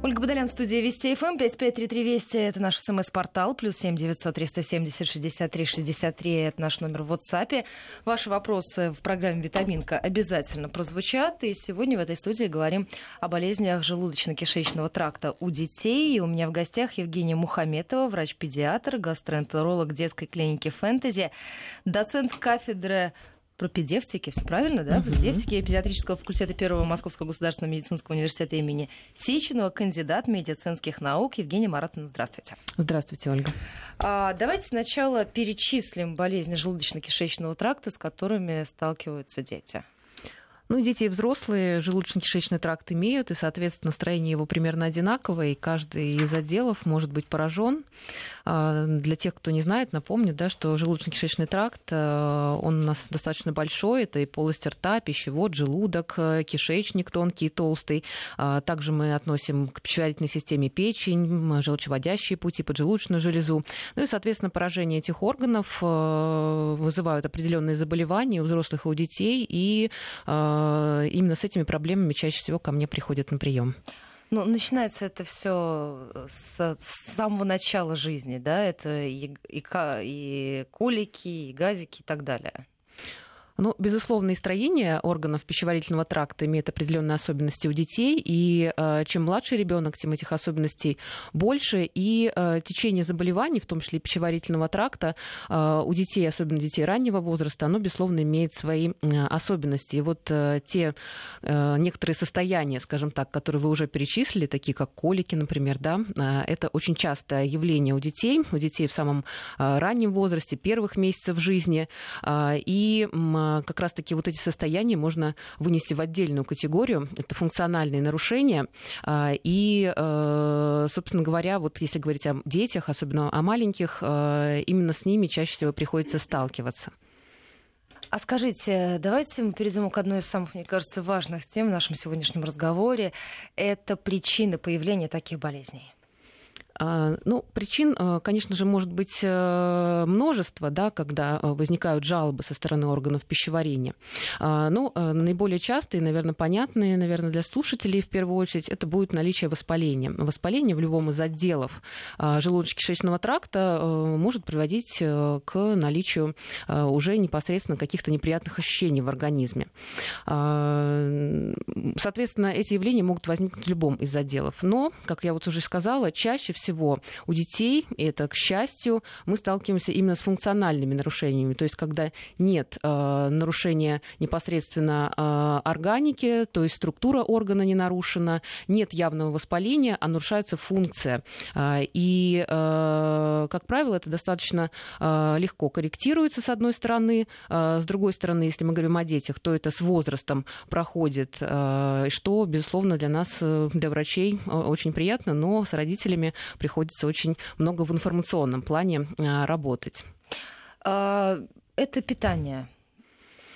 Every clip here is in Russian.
Ольга Бодолян, студия Вести ФМ, 5533 Вести, это наш смс-портал, плюс 7 900 370 63 63, это наш номер в WhatsApp. Ваши вопросы в программе «Витаминка» обязательно прозвучат, и сегодня в этой студии говорим о болезнях желудочно-кишечного тракта у детей. И у меня в гостях Евгения Мухаметова, врач-педиатр, гастроэнтеролог детской клиники «Фэнтези», доцент кафедры пропедевтики, все правильно, да? Пропедевтики педиатрического факультета Первого Московского государственного медицинского университета имени Сеченова, кандидат медицинских наук Евгения Маратовна. Здравствуйте. Здравствуйте, Ольга. А, давайте сначала перечислим болезни желудочно-кишечного тракта, с которыми сталкиваются дети. Ну, дети и взрослые желудочно-кишечный тракт имеют, и, соответственно, строение его примерно одинаковое, и каждый из отделов может быть поражен. А, для тех, кто не знает, напомню, да, что желудочно-кишечный тракт, э, он у нас достаточно большой, это и полость рта, пищевод, желудок, э, кишечник тонкий и толстый. А, также мы относим к пищеварительной системе печень, желчеводящие пути, поджелудочную железу. Ну и, соответственно, поражение этих органов э, вызывают определенные заболевания у взрослых и у детей, и именно с этими проблемами чаще всего ко мне приходят на прием. Ну, начинается это все с, с самого начала жизни, да, это и, и, и колики, и газики и так далее. Ну, безусловно, и строение органов пищеварительного тракта имеет определенные особенности у детей, и э, чем младше ребенок, тем этих особенностей больше, и э, течение заболеваний, в том числе пищеварительного тракта, э, у детей, особенно детей раннего возраста, оно, безусловно, имеет свои э, особенности. И вот э, те э, некоторые состояния, скажем так, которые вы уже перечислили, такие как колики, например, да, э, это очень частое явление у детей, у детей в самом э, раннем возрасте, первых месяцев жизни, э, и э, как раз-таки вот эти состояния можно вынести в отдельную категорию. Это функциональные нарушения. А, и, э, собственно говоря, вот если говорить о детях, особенно о маленьких, э, именно с ними чаще всего приходится сталкиваться. А скажите, давайте мы перейдем к одной из самых, мне кажется, важных тем в нашем сегодняшнем разговоре. Это причины появления таких болезней. А, ну, причин, э, конечно же, может быть э, множество, да, когда э, возникают жалобы со стороны органов пищеварения. А, ну, наиболее частые, наверное, понятные, наверное, для слушателей в первую очередь, это будет наличие воспаления. Воспаление в любом из отделов а, желудочно-кишечного тракта может приводить к наличию уже непосредственно каких-то неприятных ощущений в организме. Соответственно, эти явления могут возникнуть в любом из отделов. Но, как я вот уже сказала, чаще всего всего. У детей, и это к счастью, мы сталкиваемся именно с функциональными нарушениями, то есть когда нет э, нарушения непосредственно э, органики, то есть структура органа не нарушена, нет явного воспаления, а нарушается функция. Э, и, э, как правило, это достаточно э, легко корректируется, с одной стороны, э, с другой стороны, если мы говорим о детях, то это с возрастом проходит, э, что, безусловно, для нас, э, для врачей очень приятно, но с родителями приходится очень много в информационном плане а, работать. А, это питание.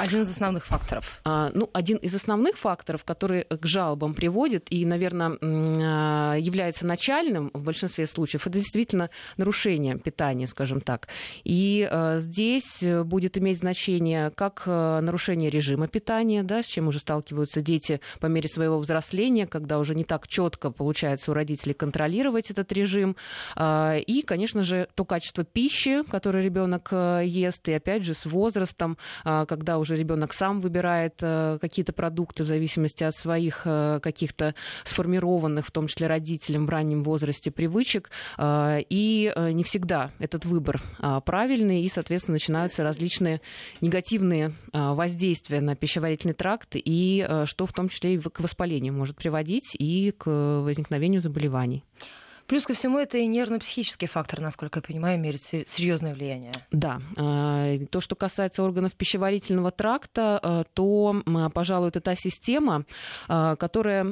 Один из основных факторов. А, ну, один из основных факторов, который к жалобам приводит и, наверное, а, является начальным в большинстве случаев, это действительно нарушение питания, скажем так. И а, здесь будет иметь значение как нарушение режима питания, да, с чем уже сталкиваются дети по мере своего взросления, когда уже не так четко получается у родителей контролировать этот режим. И, конечно же, то качество пищи, которое ребенок ест, и опять же с возрастом, когда уже уже ребенок сам выбирает э, какие-то продукты в зависимости от своих э, каких-то сформированных, в том числе родителям в раннем возрасте привычек. Э, и не всегда этот выбор правильный, и, соответственно, начинаются различные негативные воздействия на пищеварительный тракт, и что в том числе и к воспалению может приводить, и к возникновению заболеваний. Плюс ко всему это и нервно-психический фактор, насколько я понимаю, имеет серьезное влияние. Да. А, то, что касается органов пищеварительного тракта, а, то, пожалуй, это та система, а, которая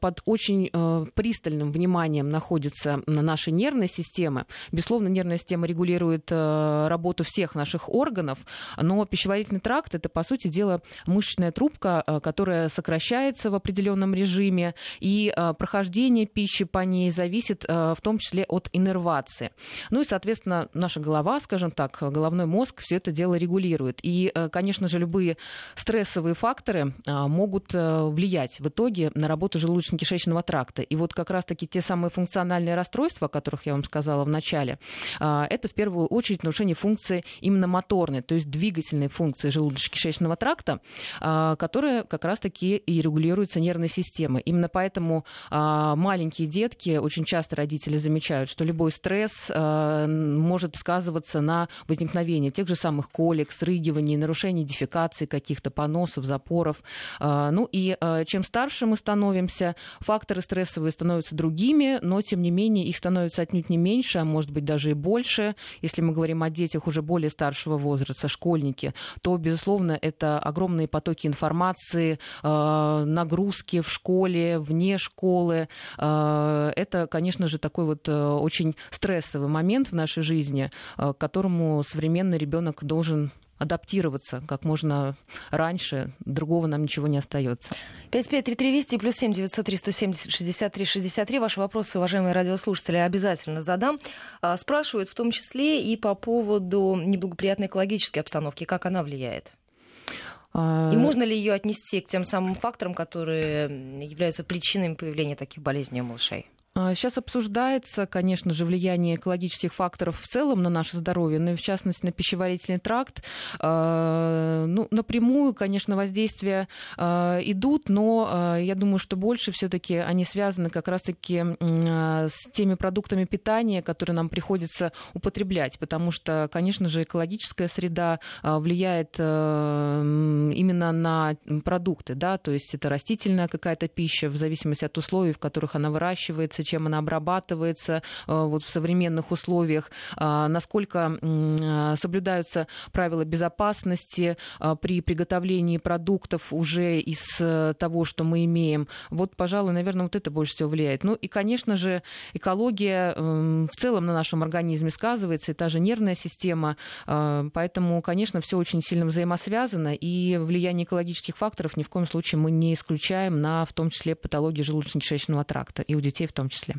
под очень пристальным вниманием находится на нашей нервной системе. Безусловно, нервная система регулирует работу всех наших органов, но пищеварительный тракт это, по сути дела, мышечная трубка, которая сокращается в определенном режиме, и прохождение пищи по ней зависит в том числе от иннервации. Ну и, соответственно, наша голова, скажем так, головной мозг все это дело регулирует. И, конечно же, любые стрессовые факторы могут влиять в итоге на работу желудочно-кишечного тракта. И вот как раз-таки те самые функциональные расстройства, о которых я вам сказала в начале, это в первую очередь нарушение функции именно моторной, то есть двигательной функции желудочно-кишечного тракта, которая как раз-таки и регулируется нервной системой. Именно поэтому маленькие детки, очень часто родители замечают, что любой стресс может сказываться на возникновении тех же самых колик, срыгиваний, нарушений дефекации каких-то поносов, запоров. Ну и чем старше мы становимся, факторы стрессовые становятся другими, но тем не менее их становится отнюдь не меньше, а может быть даже и больше. Если мы говорим о детях уже более старшего возраста, школьники, то, безусловно, это огромные потоки информации, э, нагрузки в школе, вне школы. Э, это, конечно же, такой вот э, очень стрессовый момент в нашей жизни, к которому современный ребенок должен адаптироваться как можно раньше. Другого нам ничего не остается. 553320 и плюс 7 903 170 63 63. Ваши вопросы, уважаемые радиослушатели, обязательно задам. А, спрашивают в том числе и по поводу неблагоприятной экологической обстановки. Как она влияет? А, и можно ли ее отнести к тем самым факторам, которые являются причинами появления таких болезней у малышей? Сейчас а, обсуждается, конечно же, влияние экологических факторов в целом на наше здоровье, но и в частности на пищеварительный тракт. А, ну, напрямую, конечно, воздействия а, идут, но я думаю, что больше все-таки они связаны как раз-таки с теми продуктами питания, которые нам приходится употреблять, потому что, конечно же, экологическая среда влияет именно на продукты, да, то есть это растительная какая-то пища в зависимости от условий, в которых она выращивается, чем она обрабатывается э, вот в современных условиях, а, насколько а, соблюдаются правила безопасности при приготовлении продуктов уже из э, того, что мы имеем. Вот, пожалуй, наверное, вот это больше всего влияет. Ну и, конечно же, экология эм, в целом на нашем организме сказывается, и та же нервная система, поэтому, конечно, все очень сильно взаимосвязано, и влияние экологических факторов ни в коем случае мы не исключаем на, в том числе, патологии желудочно-кишечного тракта, и у детей в том числе числе.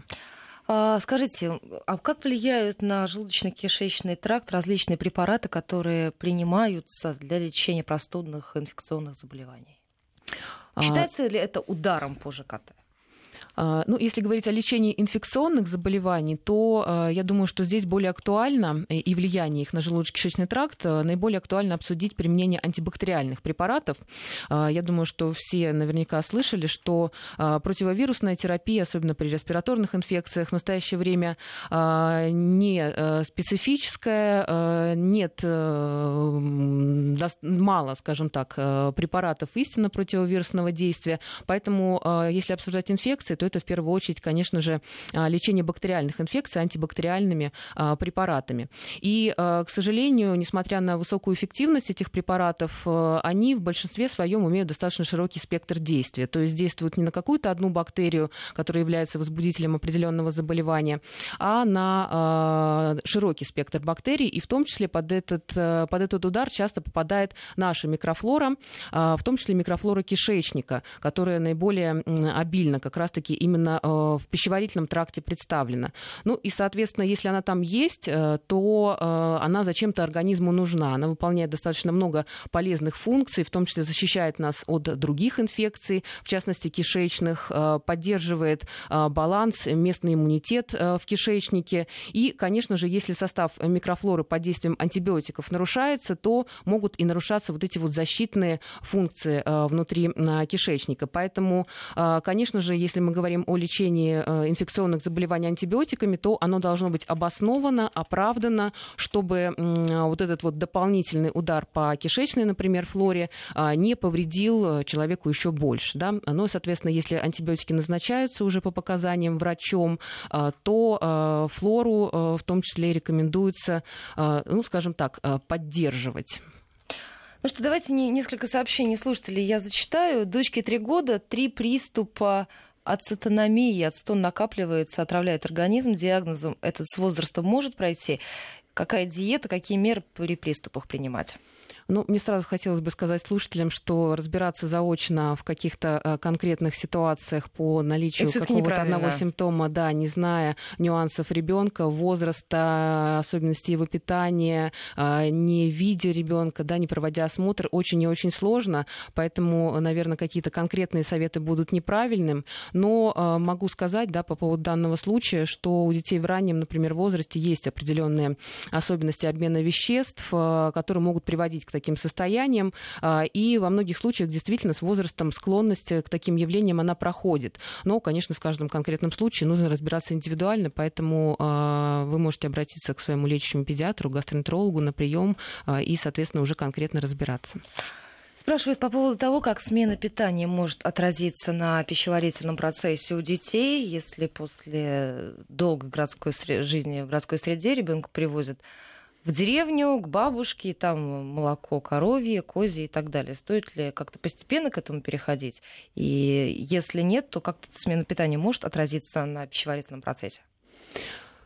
А, скажите, а как влияют на желудочно-кишечный тракт различные препараты, которые принимаются для лечения простудных инфекционных заболеваний? А, Считается ли это ударом по ЖКТ? А, ну, если говорить о лечении инфекционных заболеваний, то а, я думаю, что здесь более актуально э, и влияние их на желудочно-кишечный тракт, э, наиболее актуально обсудить применение антибактериальных препаратов. А, я думаю, что все наверняка слышали, что противовирусная терапия, особенно при респираторных инфекциях, в настоящее время не э, специфическая, нет мало, скажем так, препаратов истинно противовирусного действия. Поэтому, если обсуждать инфекции, то это в первую очередь, конечно же, а, лечение бактериальных инфекций антибактериальными а, препаратами. И, а, к сожалению, несмотря на высокую эффективность этих препаратов, они в большинстве своем имеют достаточно широкий спектр действия. То есть действуют не на какую-то одну бактерию, которая является возбудителем определенного заболевания, а на широкий спектр бактерий. И в том числе под этот, под этот удар часто попадает наша микрофлора, в том числе микрофлора кишечника, которая наиболее обильно как раз-таки именно э, в пищеварительном тракте представлена. Ну и, соответственно, если она там есть, э, то э, она зачем-то организму нужна. Она выполняет достаточно много полезных функций, в том числе защищает нас от других инфекций, в частности кишечных, поддерживает баланс, местный иммунитет в кишечнике. И, конечно же, если состав микрофлоры под действием антибиотиков нарушается, то могут и нарушаться вот эти вот защитные функции внутри кишечника. Поэтому, конечно же, если мы говорим о лечении э, инфекционных заболеваний антибиотиками, то оно должно быть обосновано, оправдано, чтобы вот этот вот дополнительный удар по кишечной, например, флоре а, не повредил человеку еще больше. Да? Но, соответственно, если антибиотики назначаются уже по показаниям врачом, а, то а, флору в том числе рекомендуется, ну, скажем так, поддерживать. Ну что, давайте несколько сообщений слушателей я зачитаю. Дочке три года, три приступа ацетономии, ацетон накапливается, отравляет организм, диагнозом этот с возрастом может пройти. Какая диета, какие меры при приступах принимать? Ну, мне сразу хотелось бы сказать слушателям, что разбираться заочно в каких-то э, конкретных ситуациях по наличию какого-то одного симптома, да, не зная нюансов ребенка, возраста, особенностей его питания, э, не видя ребенка, да, не проводя осмотр, очень и очень сложно. Поэтому, наверное, какие-то конкретные советы будут неправильным. Но э, могу сказать, да, по поводу данного случая, что у детей в раннем, например, возрасте есть определенные особенности обмена веществ, которые могут приводить к таким состояниям. А, и во многих случаях действительно с возрастом склонность к таким явлениям она проходит. Но, конечно, в каждом конкретном случае нужно разбираться индивидуально, поэтому а, вы можете обратиться к своему лечащему педиатру, гастроэнтерологу на прием а, и, соответственно, уже конкретно разбираться. Спрашивают по поводу того, как смена питания может отразиться на пищеварительном процессе у детей, если после долгой городской жизни в городской среде ребенка привозят в деревню, к бабушке, там молоко коровье, козье и так далее. Стоит ли как-то постепенно к этому переходить? И если нет, то как-то смена питания может отразиться на пищеварительном процессе?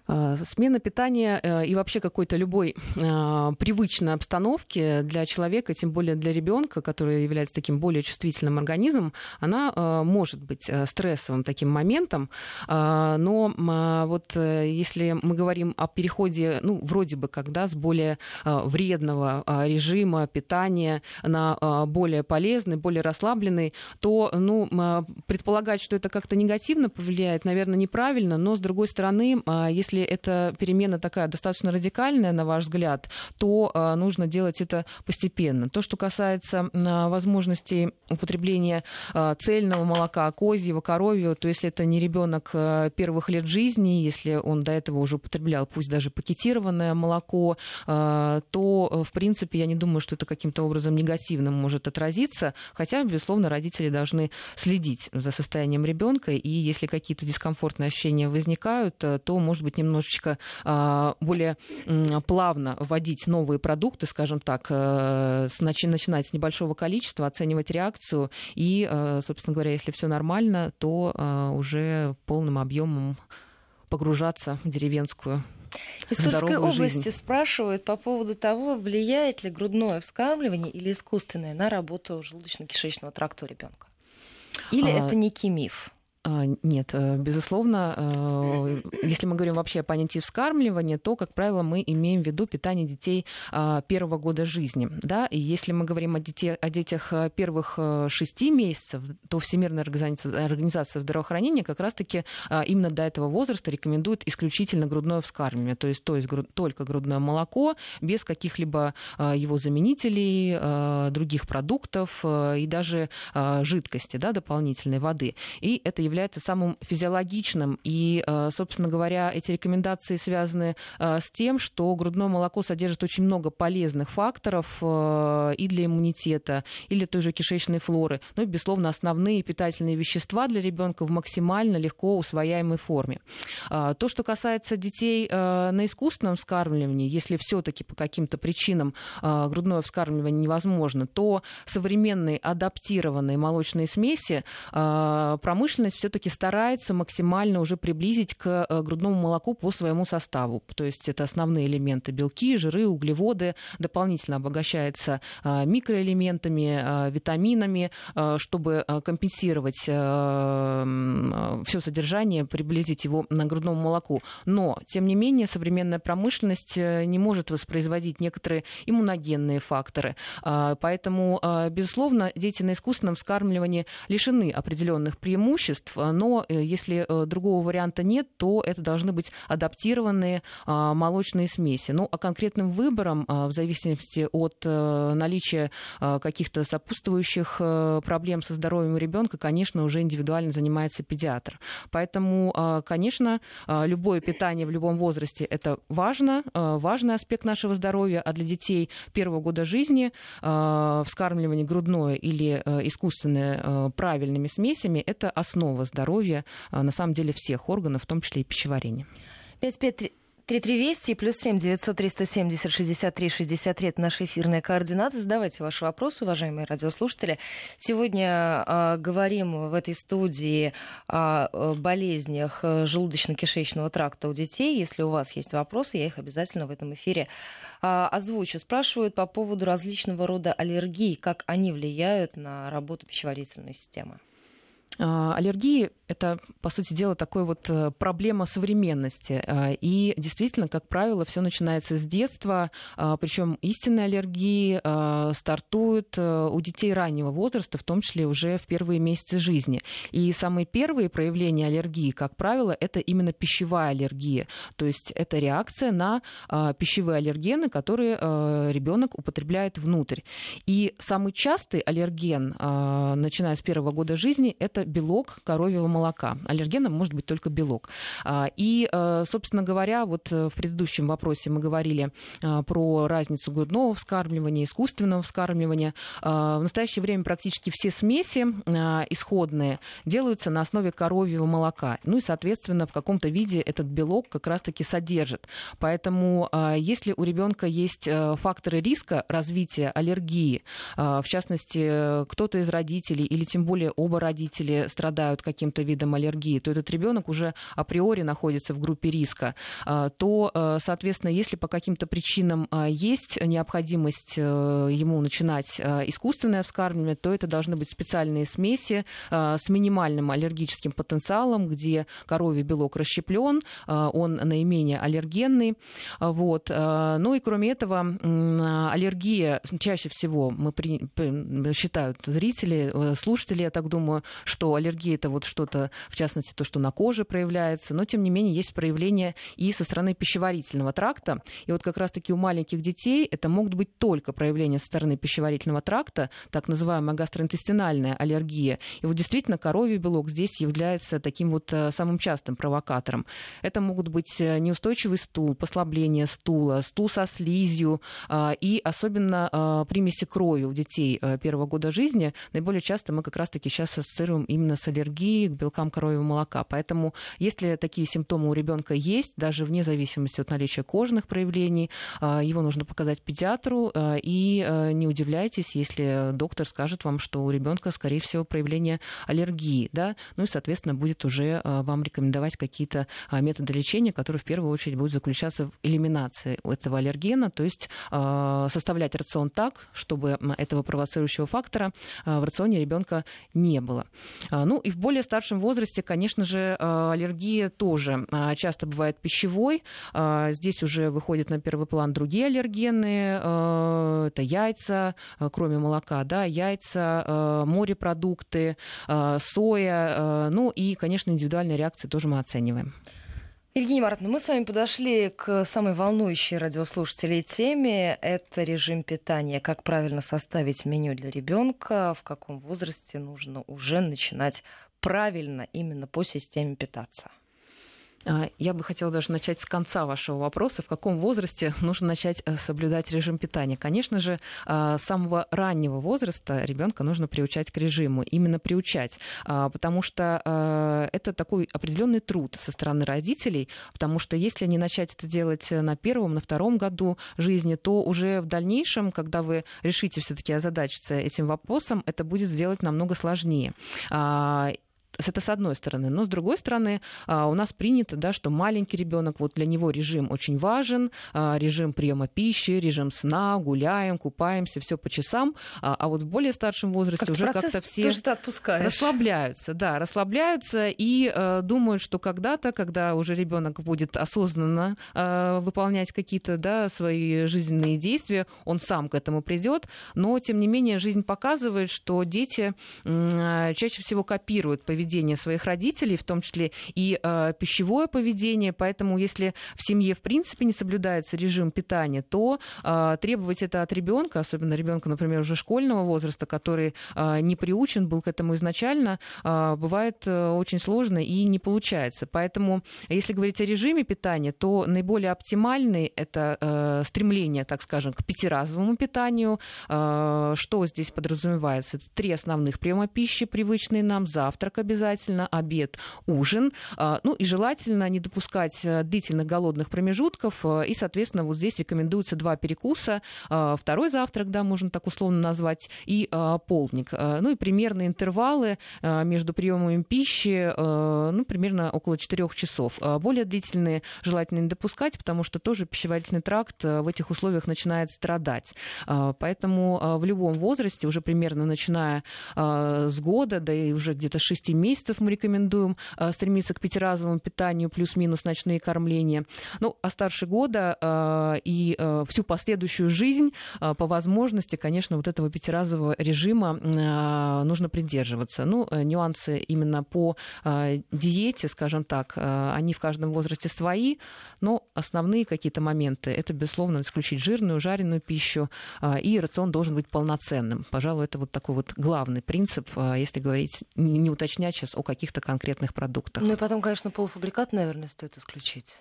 А, смена питания э, и вообще какой-то любой а, привычной обстановки для человека, тем более для ребенка, который является таким более чувствительным организмом, она может быть э, стрессовым таким моментом. Но вот э, если мы говорим о переходе, ну, вроде бы, когда с более вредного режима питания на более полезный, более расслабленный, то, ну, предполагать, что это как-то негативно повлияет, наверное, неправильно, но, с другой стороны, если если эта перемена такая достаточно радикальная, на ваш взгляд, то а, нужно делать это постепенно. То, что касается а, возможности употребления а, цельного молока, козьего, коровьего, то если это не ребенок первых лет жизни, если он до этого уже употреблял, пусть даже пакетированное молоко, то, в принципе, я не думаю, что это каким-то образом негативно может отразиться, хотя, безусловно, родители должны следить за состоянием ребенка, и если какие-то дискомфортные ощущения возникают, то, может быть, немножечко а, более плавно вводить новые продукты, скажем так, э, начинать с небольшого количества, оценивать реакцию и, э, собственно говоря, если все нормально, то э, уже полным объемом погружаться в деревенскую из Тульской области жизнь. спрашивают по поводу того, влияет ли грудное вскармливание или искусственное на работу желудочно-кишечного тракта у ребенка. Или а... это некий миф? А, нет, э, безусловно, э, если мы говорим вообще о понятии вскармливания, то, как правило, мы имеем в виду питание детей а, первого года жизни. Да? И если мы говорим о, детей, о детях э, первых шести месяцев, то Всемирная организация, организация здравоохранения как раз-таки а, именно до этого возраста рекомендует исключительно грудное вскармливание, то есть, то есть только грудное молоко, без каких-либо его заменителей, других продуктов и даже жидкости да, дополнительной воды. И это является является самым физиологичным. И, э, собственно говоря, эти рекомендации связаны э, с тем, что грудное молоко содержит очень много полезных факторов э, и для иммунитета, и для той же кишечной флоры. Ну и, безусловно, основные питательные вещества для ребенка в максимально легко усвояемой форме. То, что касается детей на искусственном вскармливании, если все-таки по каким-то причинам грудное вскармливание невозможно, то современные адаптированные молочные смеси промышленность все-таки старается максимально уже приблизить к э, грудному молоку по своему составу. То есть это основные элементы белки, жиры, углеводы, дополнительно обогащается э, микроэлементами, э, витаминами, чтобы компенсировать все содержание, приблизить его на грудному молоку. Но, тем не менее, современная промышленность не может воспроизводить некоторые иммуногенные факторы. Поэтому, безусловно, дети на искусственном вскармливании лишены определенных преимуществ, лекарств, но э, если э, другого варианта нет, то это должны быть адаптированные а, молочные смеси. Ну, а конкретным выбором, а, в зависимости от э, наличия а, каких-то сопутствующих проблем со здоровьем ребенка, конечно, уже индивидуально занимается педиатр. Поэтому, конечно, любое питание в любом возрасте это важно, важный аспект нашего здоровья, а для детей первого года жизни вскармливание грудное или искусственное правильными смесями – это основа здоровья, а, на самом деле, всех органов, в том числе и пищеварения. 55 3320 и плюс 7 900 370 63 63 это наши эфирные координаты. Задавайте ваши вопросы, уважаемые радиослушатели. Сегодня э, говорим в этой студии о болезнях желудочно-кишечного тракта у детей. Если у вас есть вопросы, я их обязательно в этом эфире э, озвучу. Спрашивают по поводу различного рода аллергий, как они влияют на работу пищеварительной системы. Аллергии это, по сути дела, такой вот э, проблема современности. А, и действительно, как правило, все начинается с детства, а, причем истинные аллергии а, стартуют э, у детей раннего возраста, в том числе уже в первые месяцы жизни. И самые первые проявления аллергии, как правило, это именно пищевая аллергия. То есть это реакция на пищевые аллергены, которые ребенок употребляет внутрь. И самый частый аллерген, начиная с первого года жизни, это белок коровьего молока. Аллергеном может быть только белок. А, и, э, собственно говоря, вот э, в предыдущем вопросе мы говорили э, про разницу грудного вскармливания, искусственного вскармливания. В настоящее время практически все смеси исходные делаются на основе коровьего молока. Ну и, соответственно, в каком-то виде этот белок как раз-таки содержит. Поэтому, если у ребенка есть факторы риска развития аллергии, в частности, кто-то из родителей или тем более оба родители страдают каким-то видом аллергии, то этот ребенок уже априори находится в группе риска, а, то, э, соответственно, если по каким-то причинам а, есть необходимость э, ему начинать а, искусственное вскармливание, то это должны быть специальные смеси с минимальным аллергическим потенциалом, где коровий белок расщеплен, он наименее аллергенный. Вот. Ну и кроме этого, аллергия чаще всего мы при... считают зрители, э, слушатели, я так думаю, что аллергия это вот что-то в частности, то, что на коже проявляется, но, тем не менее, есть проявления и со стороны пищеварительного тракта. И вот как раз-таки у маленьких детей это могут быть только проявления со стороны пищеварительного тракта, так называемая гастроинтестинальная аллергия. И вот действительно коровий белок здесь является таким вот э, самым частым провокатором. Это могут быть э, неустойчивый стул, послабление стула, стул со слизью а, и особенно а, примеси крови у детей э, первого года жизни. Наиболее часто мы как раз-таки сейчас ассоциируем именно с аллергией к белкам коровьего молока. Поэтому, если такие симптомы у ребенка есть, даже вне зависимости от наличия кожных проявлений, а, его нужно показать педиатру. А, и а, не удивляйтесь, если доктор скажет вам, что у ребенка, скорее всего, проявление аллергии. Да? Ну и, соответственно, будет уже вам рекомендовать какие-то методы лечения, которые в первую очередь будут заключаться в элиминации этого аллергена, то есть составлять рацион так, чтобы этого провоцирующего фактора в рационе ребенка не было. Ну и в более старшем возрасте, конечно же, э, аллергия тоже э, часто бывает пищевой. Здесь уже выходят на первый план другие аллергены. Это яйца, кроме молока, да, яйца, морепродукты, соя. Ну и, конечно, индивидуальные реакции тоже мы оцениваем. Евгения Маратовна, мы с вами подошли к самой волнующей радиослушателей теме. Это режим питания. Как правильно составить меню для ребенка, в каком возрасте нужно уже начинать правильно именно по системе питаться? А, я бы хотела даже начать с конца вашего вопроса. В каком возрасте нужно начать э, соблюдать режим питания? Конечно же, а, с самого раннего возраста ребенка нужно приучать к режиму. Именно приучать. А, потому что это такой определенный труд со стороны родителей. Потому что если не начать это делать на первом, на втором году жизни, то уже в дальнейшем, когда вы решите все-таки озадачиться этим вопросом, это будет сделать намного сложнее это с одной стороны. Но с другой стороны, а, у нас принято, да, что маленький ребенок, вот для него режим очень важен, а, режим приема пищи, режим сна, гуляем, купаемся, все по часам. А, а вот в более старшем возрасте как уже как-то все расслабляются, да, расслабляются и э, думают, что когда-то, когда уже ребенок будет осознанно э, выполнять какие-то да, свои жизненные действия, он сам к этому придет. Но тем не менее жизнь показывает, что дети э, чаще всего копируют поведение поведение своих родителей, в том числе и э, пищевое поведение. Поэтому, если в семье в принципе не соблюдается режим питания, то э, требовать это от ребенка, особенно ребенка, например, уже школьного возраста, который э, не приучен был к этому изначально, э, бывает э, очень сложно и не получается. Поэтому, если говорить о режиме питания, то наиболее оптимальный это э, стремление, так скажем, к пятиразовому питанию. Э, что здесь подразумевается? Это три основных приема пищи, привычные нам, завтрак, обед обязательно, обед, ужин. Ну и желательно не допускать длительных голодных промежутков. И, соответственно, вот здесь рекомендуются два перекуса. Второй завтрак, да, можно так условно назвать, и полдник. Ну и примерные интервалы между приемами пищи, ну, примерно около 4 часов. Более длительные желательно не допускать, потому что тоже пищеварительный тракт в этих условиях начинает страдать. Поэтому в любом возрасте, уже примерно начиная с года, да и уже где-то 6 месяцев мы рекомендуем стремиться к пятиразовому питанию плюс-минус ночные кормления. Ну, а старше года и всю последующую жизнь по возможности, конечно, вот этого пятиразового режима нужно придерживаться. Ну, э, нюансы именно по диете, скажем так, они в каждом возрасте свои, но основные какие-то моменты это, безусловно, исключить жирную, жареную пищу, и рацион должен быть полноценным. Пожалуй, это вот такой вот главный принцип, если говорить, не уточнять сейчас о каких-то конкретных продуктах. Ну и потом, конечно, полуфабрикат, наверное, стоит исключить.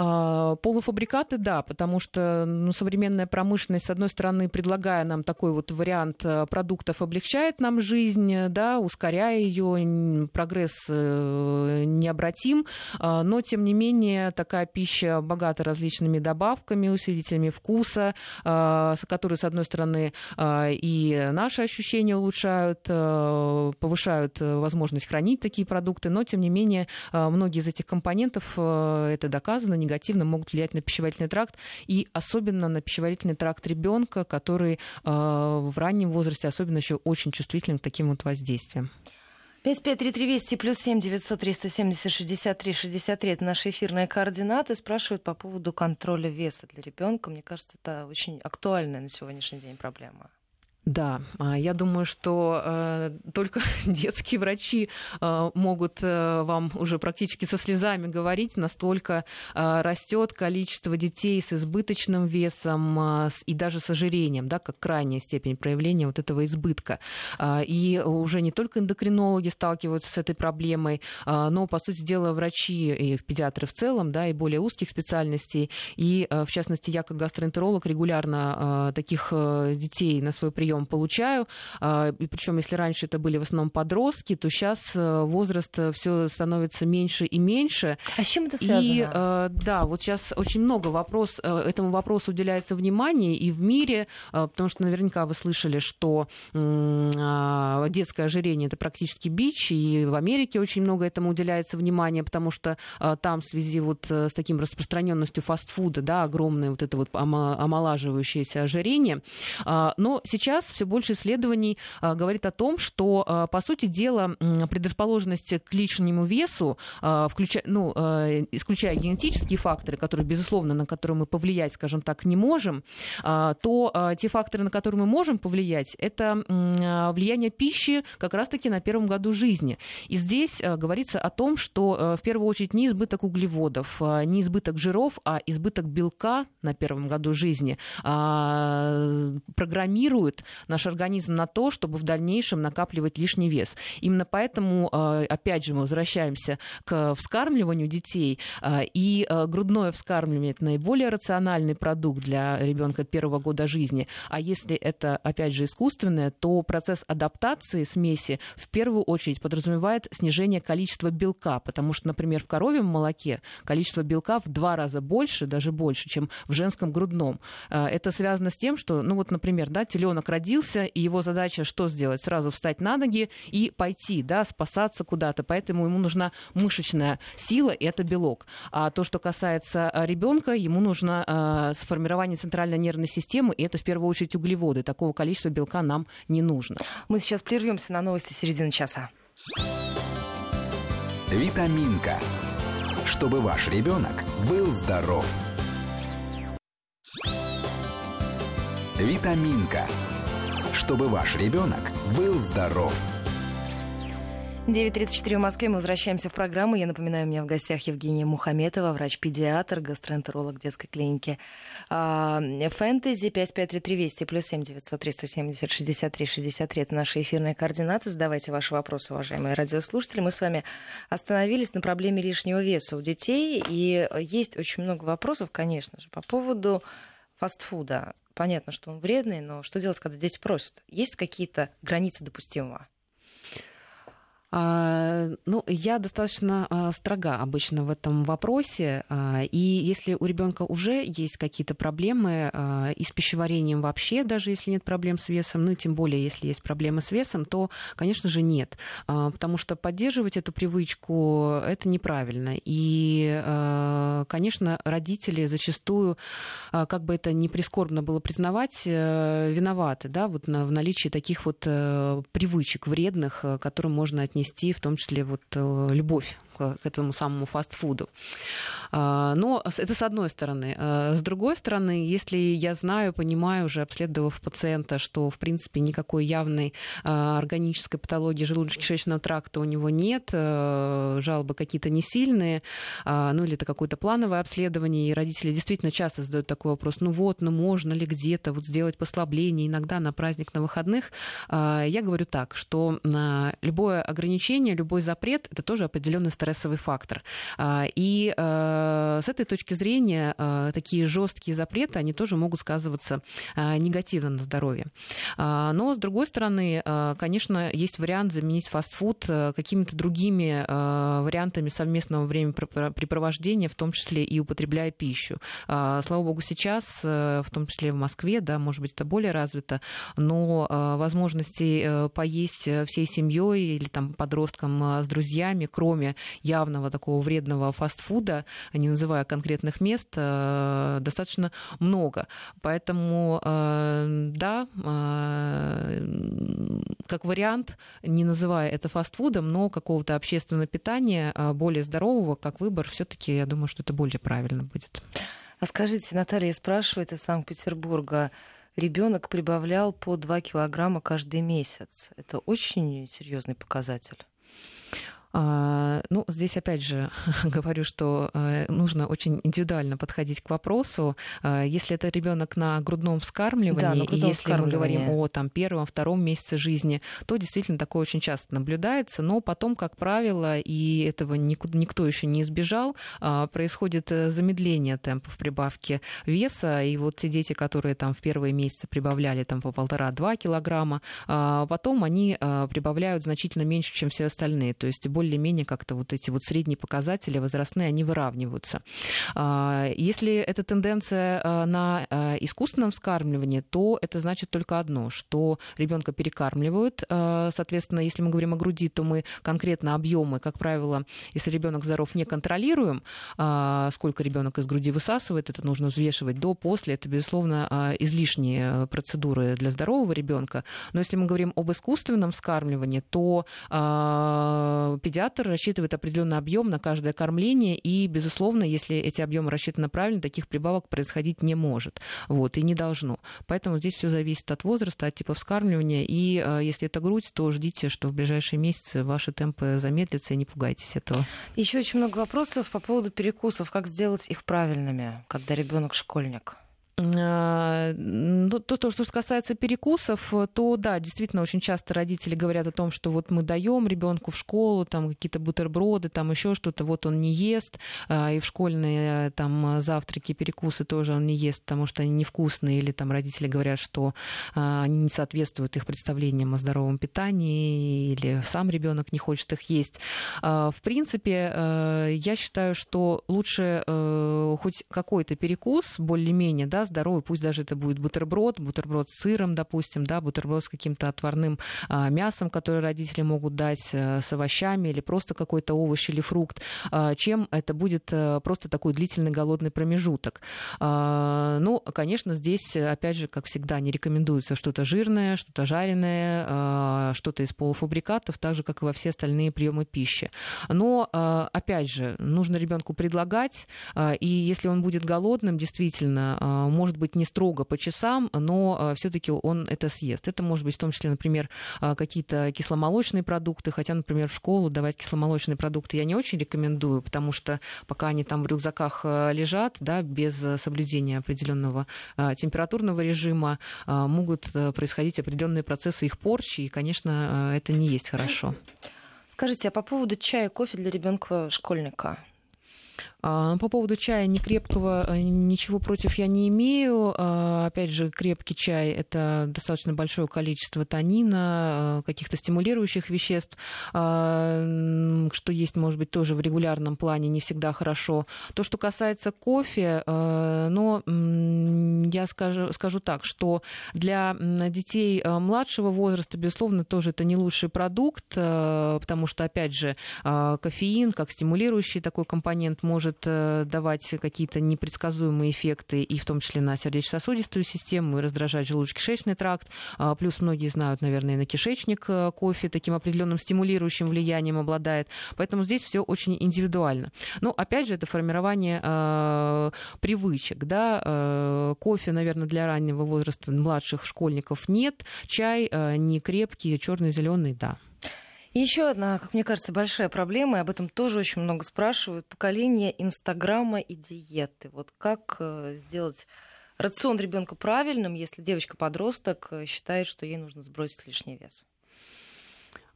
А, полуфабрикаты, да, потому что ну, современная промышленность, с одной стороны, предлагая нам такой вот вариант э, продуктов, облегчает нам жизнь, да, ускоряя ее, прогресс э, необратим, а, но, тем не менее, такая пища богата различными добавками, усилителями вкуса, а, которые, с одной стороны, и наши ощущения улучшают, э, повышают возможность хранить такие продукты, но, тем не менее, многие из этих компонентов, это доказано, негативно могут влиять на пищеварительный тракт и особенно на пищеварительный тракт ребенка, который э, в раннем возрасте особенно еще очень чувствителен к таким вот воздействиям. 553320 плюс 7 900 370 63 63 это наши эфирные координаты. Спрашивают по поводу контроля веса для ребенка. Мне кажется, это очень актуальная на сегодняшний день проблема. Да, а, я думаю, что э, только детские врачи э, могут э, вам уже практически со слезами говорить, настолько э, растет количество детей с избыточным весом э, и даже с ожирением, да, как крайняя степень проявления вот этого избытка. Э, и уже не только эндокринологи сталкиваются с этой проблемой, э, но, по сути дела, врачи и педиатры в целом, да, и более узких специальностей. И, э, в частности, я как гастроэнтеролог регулярно э, таких э, детей на свой прием прием получаю. А, и причем, если раньше это были в основном подростки, то сейчас э, возраст э, все становится меньше и меньше. А с чем это связано? И э, да, вот сейчас очень много вопрос, этому вопросу уделяется внимание и в мире, потому что наверняка вы слышали, что а, детское ожирение это практически бич, и в Америке очень много этому уделяется внимания, потому что там в связи вот с таким распространенностью фастфуда, да, огромное вот это вот омолаживающееся ожирение. А, но сейчас все больше исследований а, говорит о том, что, а, по сути дела, предрасположенность к лишнему весу, а, включая, ну, исключая генетические факторы, которые, безусловно, на которые мы повлиять, скажем так, не можем, то те факторы, на которые мы можем повлиять, это влияние пищи как раз-таки на первом году жизни. И здесь говорится о том, что в первую очередь не избыток углеводов, не избыток жиров, а избыток белка на первом году жизни программирует наш организм на то, чтобы в дальнейшем накапливать лишний вес. Именно поэтому, э, опять же, мы возвращаемся к вскармливанию детей, э, и э, грудное вскармливание это наиболее рациональный продукт для ребенка первого года жизни. А если это, опять же, искусственное, то процесс адаптации смеси в первую очередь подразумевает снижение количества белка, потому что, например, в коровьем молоке количество белка в два раза больше, даже больше, чем в женском грудном. Это связано с тем, что, ну вот, например, да, теленок родился, и его задача что сделать? Сразу встать на ноги и пойти, да, спасаться куда-то. Поэтому ему нужна мышечная сила, и это белок. А то, что касается а, ребенка, ему нужно э, сформирование центральной нервной системы, и это в первую очередь углеводы. Такого количества белка нам не нужно. Мы сейчас прервемся на новости середины часа. Витаминка. Чтобы ваш ребенок был здоров. Витаминка чтобы ваш ребенок был здоров. 9.34 в Москве. Мы возвращаемся в программу. Я напоминаю, у меня в гостях Евгения Мухаметова, врач-педиатр, гастроэнтеролог детской клиники а, Фэнтези. 553320 плюс 7 900 370 63 63. Это наши эфирные координаты. Задавайте ваши вопросы, уважаемые радиослушатели. Мы с вами остановились на проблеме лишнего веса у детей. И есть очень много вопросов, конечно же, по поводу фастфуда понятно, что он вредный, но что делать, когда дети просят? Есть какие-то границы допустимого? А, ну, я достаточно а, строга обычно в этом вопросе. А, и если у ребенка уже есть какие-то проблемы и с пищеварением вообще, даже если нет проблем с весом, ну и тем более, если есть проблемы с весом, то, конечно же, нет. Потому что поддерживать эту привычку это неправильно. И, конечно, родители зачастую, как бы это ни прискорбно было признавать, э, виноваты да, вот в наличии таких вот э, привычек вредных, э, которые можно отнести в том числе вот э, любовь к этому самому фастфуду. А, но это с одной стороны. А, с другой стороны, если я знаю, понимаю, уже обследовав пациента, что, в принципе, никакой явной а, органической патологии желудочно-кишечного тракта у него нет, жалобы какие-то не сильные, ну или это какое-то плановое обследование, и родители действительно часто задают такой вопрос, ну вот, ну можно ли где-то вот сделать послабление иногда на праздник, на выходных, я говорю так, что любое ограничение, любой запрет, это тоже определенный стрессовый фактор. И Э, с этой точки зрения э, такие жесткие запреты, они тоже могут сказываться э, негативно на здоровье. Но, с другой стороны, конечно, есть вариант заменить фастфуд какими-то другими вариантами совместного времяпрепровождения, в том числе и употребляя пищу. Слава богу, сейчас, в том числе в Москве, да, может быть, это более развито, но возможности поесть всей семьей или там подросткам с друзьями, кроме явного такого вредного фастфуда, не называя конкретных мест, э, достаточно много. Поэтому, э, да, э, как вариант, не называя это фастфудом, но какого-то общественного питания, более здорового, как выбор, все-таки я думаю, что это более правильно будет. А скажите, Наталья спрашивает из Санкт-Петербурга, ребенок прибавлял по 2 килограмма каждый месяц. Это очень серьезный показатель. А, ну, здесь опять же говорю, что э, нужно очень индивидуально подходить к вопросу. А, если это ребенок на грудном вскармливании, да, на грудном и если мы говорим о там, первом, втором месяце жизни, то действительно такое очень часто наблюдается. Но потом, как правило, и этого никто еще не избежал, а, происходит э, замедление темпов прибавки веса. И вот те дети, которые там в первые месяцы прибавляли там, по полтора-два килограмма, потом они прибавляют значительно меньше, чем все остальные. То есть более-менее как-то вот эти вот средние показатели возрастные, они выравниваются. А, если эта тенденция а, на а, искусственном вскармливании, то это значит только одно, что ребенка перекармливают. Соответственно, если мы говорим о груди, то мы конкретно объемы, как правило, если ребенок здоров, не контролируем, сколько ребенок из груди высасывает, это нужно взвешивать до, после. Это, безусловно, излишние процедуры для здорового ребенка. Но если мы говорим об искусственном вскармливании, то педиатр рассчитывает определенный объем на каждое кормление, и, безусловно, если эти объемы рассчитаны правильно, таких прибавок происходить не может, вот, и не должно. Поэтому здесь все зависит от возраста, от типа вскармливания, и э, если это грудь, то ждите, что в ближайшие месяцы ваши темпы замедлятся, и не пугайтесь этого. Еще очень много вопросов по поводу перекусов. Как сделать их правильными, когда ребенок школьник? А, ну, то, то, что касается перекусов, то да, действительно, очень часто родители говорят о том, что вот мы даем ребенку в школу там какие-то бутерброды, там еще что-то, вот он не ест, а, и в школьные там завтраки, перекусы тоже он не ест, потому что они невкусные, или там родители говорят, что они не соответствуют их представлениям о здоровом питании, или сам ребенок не хочет их есть. В принципе, я считаю, что лучше э, хоть какой-то перекус, более-менее, да, здоровый, пусть даже это будет бутерброд, бутерброд с сыром, допустим, да, бутерброд с каким-то отварным а, мясом, которое родители могут дать а, с овощами или просто какой-то овощ или фрукт, а, чем это будет а, просто такой длительный голодный промежуток. А, ну, конечно, здесь, опять же, как всегда, не рекомендуется что-то жирное, что-то жареное, а, что-то из полуфабрикатов, так же, как и во все остальные приемы пищи. Но, а, опять же, нужно ребенку предлагать, а, и если он будет голодным, действительно, а, может быть, не строго по часам, но а, все-таки он это съест. Это может быть в том числе, например, а, какие-то кисломолочные продукты, хотя, например, в школу давать кисломолочные продукты я не очень рекомендую, потому что пока они там в рюкзаках лежат, да, без соблюдения определенного температурного режима, могут происходить определенные процессы их порчи, и, конечно, это не есть хорошо. Скажите, а по поводу чая, кофе для ребенка школьника? А, по поводу чая не крепкого э, ничего против я не имею. А, опять же, крепкий чай это достаточно большое количество танина, э, каких-то стимулирующих веществ, а, что есть, может быть, тоже в регулярном плане не всегда хорошо. То, что касается кофе, э, но я скажу, скажу так, что для детей младшего возраста, безусловно, тоже это не лучший продукт, потому что, опять же, кофеин как стимулирующий такой компонент может может э, давать какие-то непредсказуемые эффекты, и в том числе на сердечно-сосудистую систему, и раздражать желудочно-кишечный тракт. А, плюс многие знают, наверное, на кишечник э, кофе таким определенным стимулирующим влиянием обладает. Поэтому здесь все очень индивидуально. Но, опять же, это формирование э, привычек. Да? Э, кофе, наверное, для раннего возраста младших школьников нет. Чай э, не крепкий, черный, зеленый, да. Еще одна, как мне кажется, большая проблема, и об этом тоже очень много спрашивают, поколение Инстаграма и диеты. Вот как э, сделать рацион ребенка правильным, если девочка-подросток э, считает, что ей нужно сбросить лишний вес?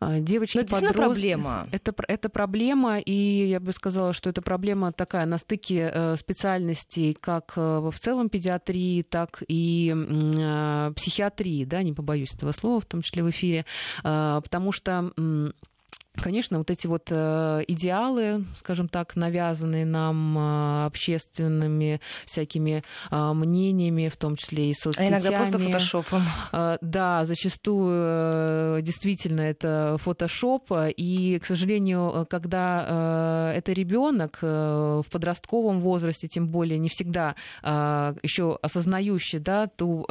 А, девочки Но это проблема. Это, это проблема, и я бы сказала, что это проблема такая на стыке э, специальностей как в целом педиатрии, так и психиатрии, да, не побоюсь этого слова, в том числе в эфире, а, потому что Конечно, вот эти вот э, идеалы, скажем так, навязанные нам э, общественными всякими э, мнениями, в том числе и соцсетями. А иногда просто фотошопом. Да, зачастую действительно это фотошоп. И, к сожалению, когда это ребенок в подростковом возрасте, тем более не всегда еще осознающий, да, то,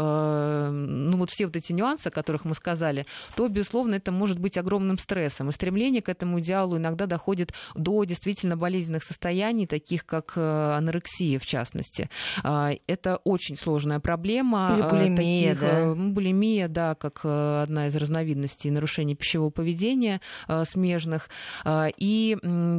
ну вот все вот эти нюансы, о которых мы сказали, то, безусловно, это может быть огромным стрессом и стремлением стремление к этому идеалу иногда доходит до действительно болезненных состояний, таких как э, анорексия, в частности. А, это очень сложная проблема. Или булимия, таких, да? Э, булимия, да, как э, одна из разновидностей нарушений пищевого поведения смежных. А, и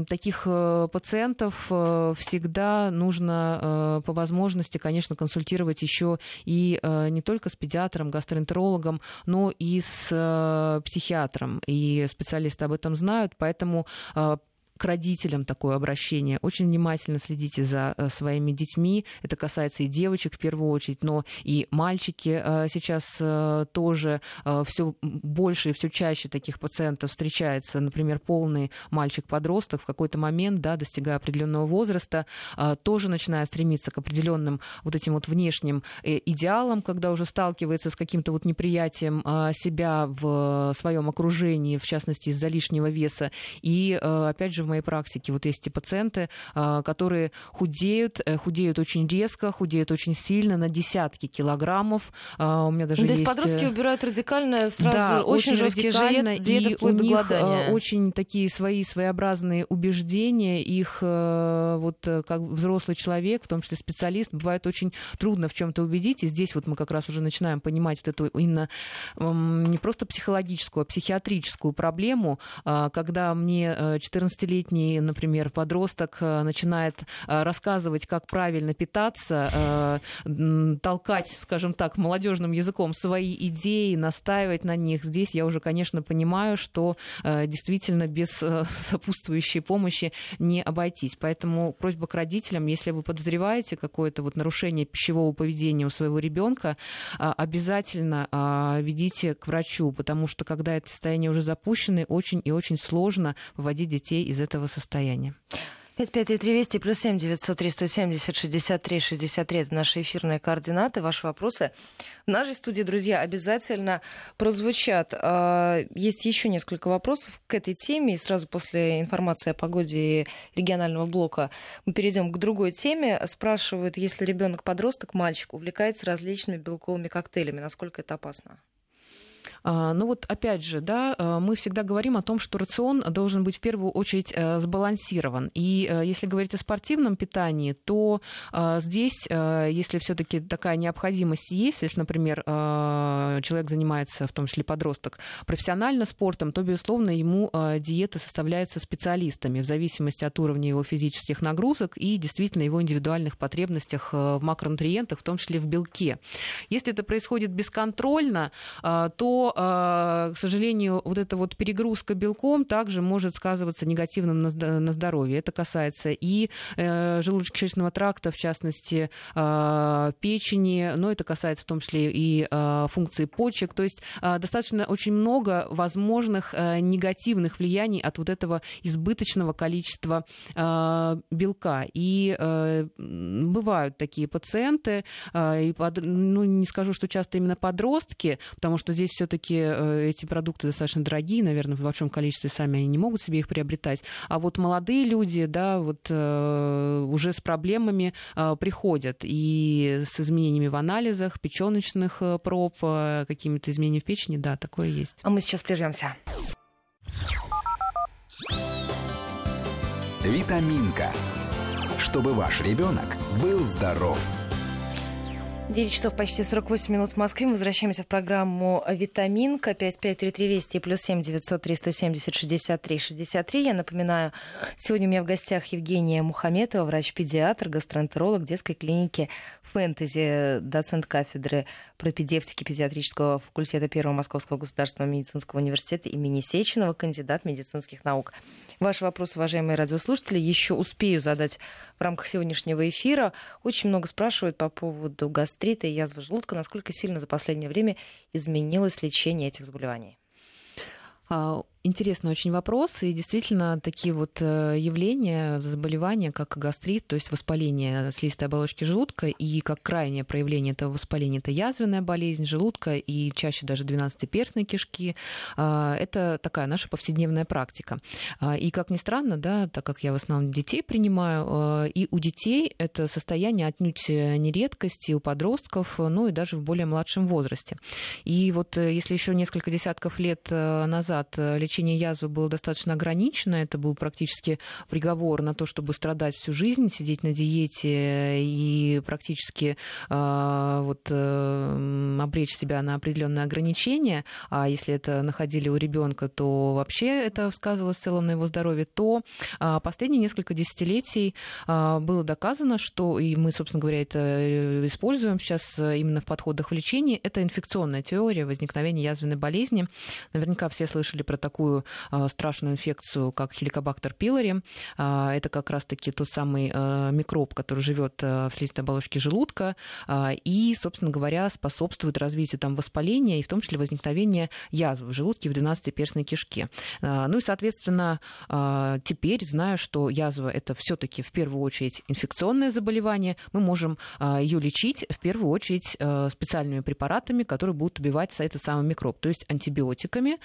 таких пациентов всегда нужно по возможности, конечно, консультировать еще и не только с педиатром, гастроэнтерологом, но и с психиатром. И специалисты об этом знают, поэтому а, к родителям такое обращение. Очень внимательно следите за э, своими детьми. Это касается и девочек в первую очередь, но и мальчики э, сейчас э, тоже все больше и все чаще таких пациентов встречается. Например, полный мальчик-подросток в какой-то момент, да, достигая определенного возраста, тоже начинает стремиться к определенным вот этим вот внешним идеалам, когда уже сталкивается с каким-то вот неприятием себя в своем окружении, в частности из-за лишнего веса. И опять же в моей практике вот есть эти пациенты, а, которые худеют, э, худеют очень резко, худеют очень сильно, на десятки килограммов. А, у меня даже ну, То есть... подростки э, убирают радикально сразу, да, очень, очень жесткие диеты, диеты и у них. Э, очень такие свои своеобразные убеждения, их вот как взрослый человек, в том числе специалист, бывает очень трудно в чем-то убедить, и здесь вот мы как раз уже начинаем понимать вот эту именно не просто психологическую, а психиатрическую проблему, а, когда мне 14-летний 15-летний, например, подросток э, начинает э, рассказывать, как правильно питаться, э, толкать, скажем так, молодежным языком свои идеи, настаивать на них, здесь я уже, конечно, понимаю, что действительно без сопутствующей помощи не обойтись. Поэтому просьба к родителям, если вы подозреваете какое-то вот нарушение пищевого поведения у своего ребенка, обязательно ведите к врачу, потому что когда это состояние уже запущено, очень и очень сложно выводить детей из этого состояния. 553320 плюс 7 900 370 63 63 это наши эфирные координаты. Ваши вопросы в нашей студии, друзья, обязательно прозвучат. А, есть еще несколько вопросов к этой теме. И сразу после информации о погоде регионального блока мы перейдем к другой теме. Спрашивают, если ребенок подросток, мальчик, увлекается различными белковыми коктейлями, насколько это опасно? А, ну вот опять же, да, э, мы всегда говорим о том, что рацион должен быть в первую очередь э, сбалансирован. И э, если говорить о спортивном питании, то здесь, если все-таки такая необходимость есть, если, например, человек занимается, в том числе подросток, профессионально спортом, то, безусловно, ему диета составляется специалистами в зависимости от уровня его физических нагрузок и действительно его индивидуальных потребностях в макронутриентах, в том числе в белке. Если это происходит бесконтрольно, то то, к сожалению, вот эта вот перегрузка белком также может сказываться негативно на здоровье. Это касается и желудочно-кишечного тракта, в частности, печени, но это касается в том числе и функции почек. То есть достаточно очень много возможных негативных влияний от вот этого избыточного количества белка. И бывают такие пациенты, ну, не скажу, что часто именно подростки, потому что здесь все-таки э, эти продукты достаточно дорогие, наверное, в большом количестве сами они не могут себе их приобретать. А вот молодые люди, да, вот э, уже с проблемами э, приходят и с изменениями в анализах, печеночных проб, какими-то изменениями в печени, да, такое есть. А мы сейчас прервемся. Витаминка. Чтобы ваш ребенок был здоров. 9 часов почти 48 минут в Москве. Мы возвращаемся в программу «Витаминка». 5533 Вести плюс 7 900 370 63 63. Я напоминаю, сегодня у меня в гостях Евгения Мухаметова, врач-педиатр, гастроэнтеролог детской клиники «Фэнтези», доцент кафедры пропедевтики педиатрического факультета Первого Московского государственного медицинского университета имени Сеченова, кандидат медицинских наук. Ваши вопросы, уважаемые радиослушатели, еще успею задать в рамках сегодняшнего эфира. Очень много спрашивают по поводу гастрита и язвы желудка. Насколько сильно за последнее время изменилось лечение этих заболеваний? Интересный очень вопрос. И действительно, такие вот э, явления, заболевания, как гастрит, то есть воспаление слизистой оболочки желудка, и как крайнее проявление этого воспаления, это язвенная болезнь желудка и чаще даже 12-перстной кишки. А, это такая наша повседневная практика. А, и, как ни странно, да, так как я в основном детей принимаю, а, и у детей это состояние отнюдь не редкость, и у подростков, ну и даже в более младшем возрасте. И вот э, если еще несколько десятков лет э, назад лечение лечение язвы было достаточно ограничено. Это был практически приговор на то, чтобы страдать всю жизнь, сидеть на диете и практически э, вот, э, обречь себя на определенные ограничения. А если это находили у ребенка, то вообще это сказывалось в целом на его здоровье. То э, последние несколько десятилетий э, было доказано, что, и мы, собственно говоря, это э, используем сейчас именно в подходах в лечении, это инфекционная теория возникновения язвенной болезни. Наверняка все слышали про такую такую а, страшную инфекцию, как хеликобактер пилори. А, это как раз-таки тот самый а, микроб, который живет в слизистой оболочке желудка и, собственно говоря, способствует развитию там воспаления и в том числе возникновения язвы в желудке в 12-перстной кишке. Ну и, соответственно, теперь, зная, что язва это все-таки в первую очередь инфекционное заболевание, мы можем ее лечить в первую очередь специальными препаратами, которые будут убивать этот самый микроб, то есть антибиотиками.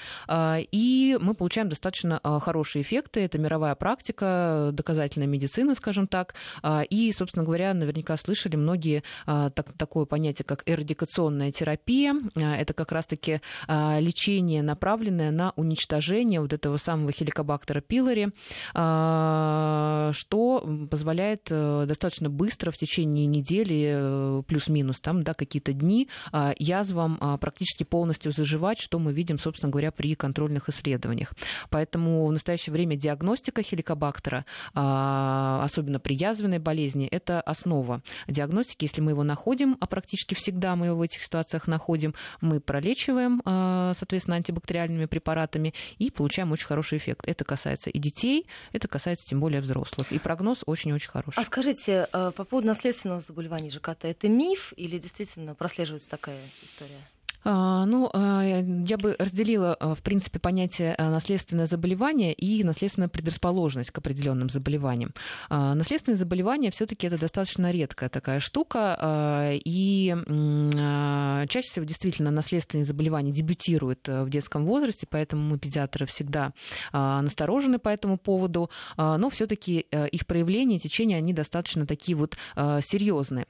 И мы получаем достаточно а, хорошие эффекты. Это мировая практика, доказательная медицина, скажем так. А, и, собственно говоря, наверняка слышали многие а, так, такое понятие, как эрадикационная терапия. Это как раз-таки лечение, направленное на уничтожение вот этого самого хеликобактера пилори, что позволяет э, достаточно быстро в течение недели, э, плюс-минус, там, да, какие-то дни, язвам практически полностью заживать, что мы видим, собственно говоря, при контрольных исследованиях исследованиях. Поэтому в настоящее время диагностика хеликобактера, а, особенно при язвенной болезни, это основа диагностики. Если мы его находим, а практически всегда мы его в этих ситуациях находим, мы пролечиваем, а, соответственно, антибактериальными препаратами и получаем очень хороший эффект. Это касается и детей, это касается тем более взрослых. И прогноз очень-очень хороший. А скажите, э, по поводу наследственных заболеваний ЖКТ, это миф или действительно прослеживается такая история? А, ну, а, я бы разделила, а, в принципе, понятие наследственное заболевание и наследственная предрасположенность к определенным заболеваниям. Наследственные заболевания все-таки это достаточно редкая такая штука, и чаще всего действительно наследственные заболевания дебютируют в детском возрасте, поэтому мы, педиатры, всегда насторожены по этому поводу, но все-таки их проявления, течения, они достаточно такие вот серьезные.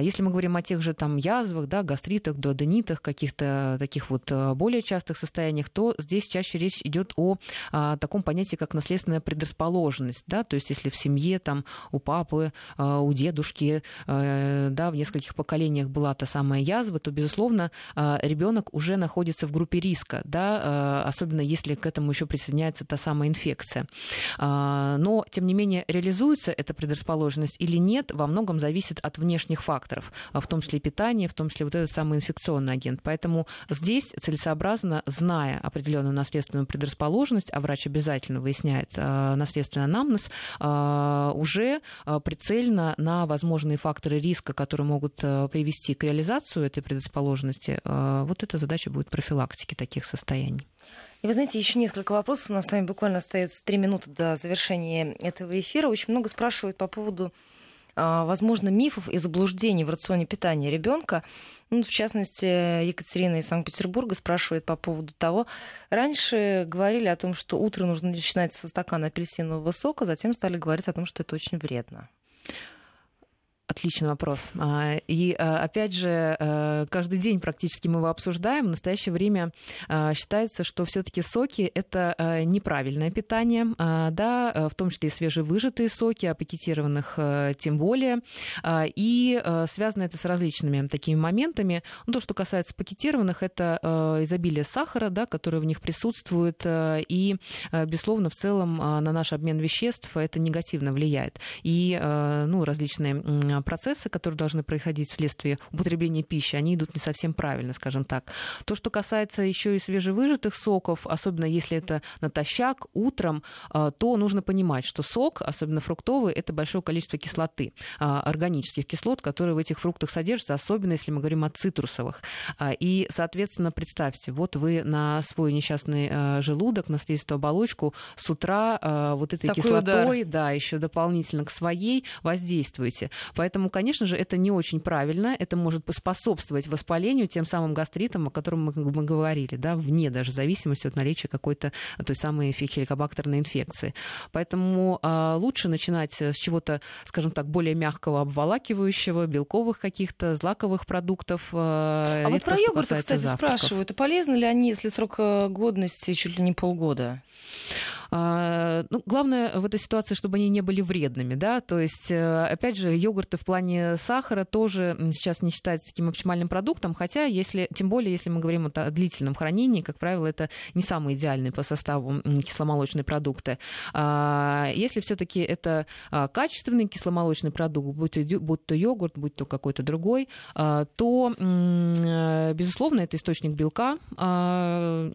Если мы говорим о тех же там язвах, да, гастритах, дуоденитах, каких-то таких вот э, более частых состояниях, то здесь чаще речь идет о а, таком понятии, как наследственная предрасположенность. Да? То есть если в семье там, у папы, а, у дедушки а, да, в нескольких поколениях была та самая язва, то, безусловно, ребенок уже находится в группе риска, да? особенно если к этому еще присоединяется та самая инфекция. А, но, тем не менее, реализуется эта предрасположенность или нет, во многом зависит от внешних факторов, в том числе питания, в том числе вот этот самый инфекционный агент. Поэтому здесь целесообразно, зная определенную наследственную предрасположенность, а врач обязательно выясняет э, наследственный анамнез, э, уже э, прицельно на возможные факторы риска, которые могут привести к реализации этой предрасположенности, вот эта задача будет профилактики таких состояний. И вы знаете, еще несколько вопросов. У нас с вами буквально остается три минуты до завершения этого эфира. Очень много спрашивают по поводу возможно, мифов и заблуждений в рационе питания ребенка. Ну, в частности, Екатерина из Санкт-Петербурга спрашивает по поводу того, раньше говорили о том, что утро нужно начинать со стакана апельсинового сока, затем стали говорить о том, что это очень вредно. Отличный вопрос. А, и а, опять же, э, каждый день практически мы его обсуждаем. В настоящее время а, считается, что все-таки соки это неправильное питание, да, в том числе и свежевыжатые соки, а пакетированных тем более. И связано это с различными такими моментами. Ну, то, что касается пакетированных, это изобилие сахара, да, который в них присутствует, и, безусловно, в целом на наш обмен веществ это негативно влияет. И ну, различные процессы, которые должны происходить вследствие употребления пищи, они идут не совсем правильно, скажем так. То, что касается еще и свежевыжатых соков, особенно если это натощак, утром, а, то нужно понимать, что сок, особенно фруктовый, это большое количество кислоты, а, органических кислот, которые в этих фруктах содержатся, особенно если мы говорим о цитрусовых. А, и, соответственно, представьте, вот вы на свой несчастный желудок, на слизистую оболочку с утра вот этой Такой кислотой, удар. да, еще дополнительно к своей воздействуете. Поэтому Поэтому, конечно же, это не очень правильно, это может способствовать воспалению тем самым гастритам, о котором мы, мы говорили, да, вне даже зависимости от наличия какой-то той самой хеликобактерной инфекции. Поэтому э, лучше начинать с чего-то, скажем так, более мягкого, обволакивающего, белковых каких-то, злаковых продуктов. Э, а вот про йогурты, кстати, завтраков. спрашивают, а полезны ли они, если срок э, годности чуть ли не полгода? А, ну, главное в этой ситуации, чтобы они не были вредными, да, то есть, э, опять же, йогурты в плане сахара тоже сейчас не считаются таким оптимальным продуктом, хотя, если, тем более, если мы говорим о длительном хранении, как правило, это не самые идеальные по составу кисломолочные продукты. А, если все-таки это а, качественный кисломолочный продукт, будь то, будь то йогурт, будь то какой-то другой, то, э, безусловно, это источник белка,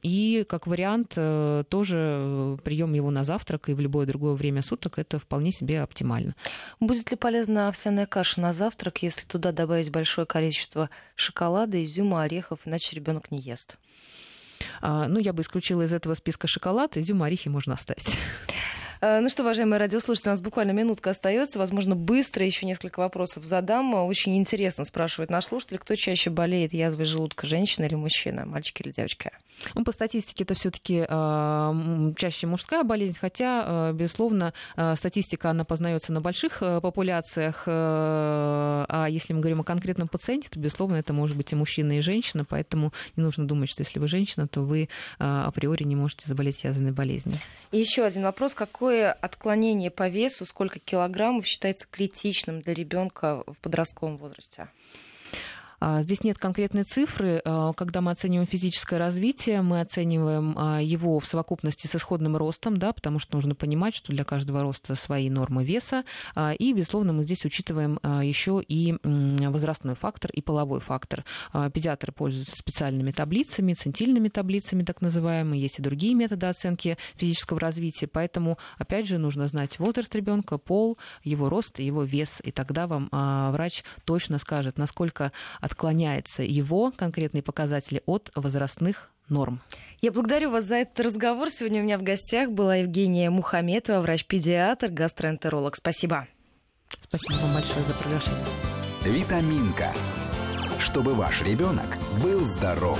и как вариант э, тоже прием его на завтрак и в любое другое время суток, это вполне себе оптимально. Будет ли полезна овсяная каша на завтрак, если туда добавить большое количество шоколада, изюма, орехов, иначе ребенок не ест? А, ну, я бы исключила из этого списка шоколад, изюм, орехи можно оставить. Э, ну что, уважаемые радиослушатели, у нас буквально минутка остается. Возможно, быстро еще несколько вопросов задам. Очень интересно спрашивает наш слушатель, кто чаще болеет язвой желудка, женщина или мужчина, мальчик или девочка? Ну, по статистике это все-таки э, чаще мужская болезнь, хотя, э, безусловно, э, статистика она познается на больших э, популяциях, э, а если мы говорим о конкретном пациенте, то, безусловно, это может быть и мужчина, и женщина, поэтому не нужно думать, что если вы женщина, то вы э, априори не можете заболеть язвенной болезнью. И еще один вопрос. Какое отклонение по весу, сколько килограммов считается критичным для ребенка в подростковом возрасте? А, здесь нет конкретной цифры. А, когда мы оцениваем физическое развитие, мы оцениваем а, его в совокупности с исходным ростом, да, потому что нужно понимать, что для каждого роста свои нормы веса. И, безусловно, мы здесь учитываем еще и возрастной фактор и половой фактор. Педиатры пользуются специальными таблицами, центильными таблицами, так называемые. Есть и другие методы оценки физического развития. Поэтому, опять же, нужно знать возраст ребенка, пол, его рост, его вес. И тогда вам врач точно скажет, насколько отклоняется его конкретные показатели от возрастных норм. Я благодарю вас за этот разговор. Сегодня у меня в гостях была Евгения Мухаметова, врач-педиатр, гастроэнтеролог. Спасибо. Спасибо вам большое за приглашение. Витаминка. Чтобы ваш ребенок был здоров.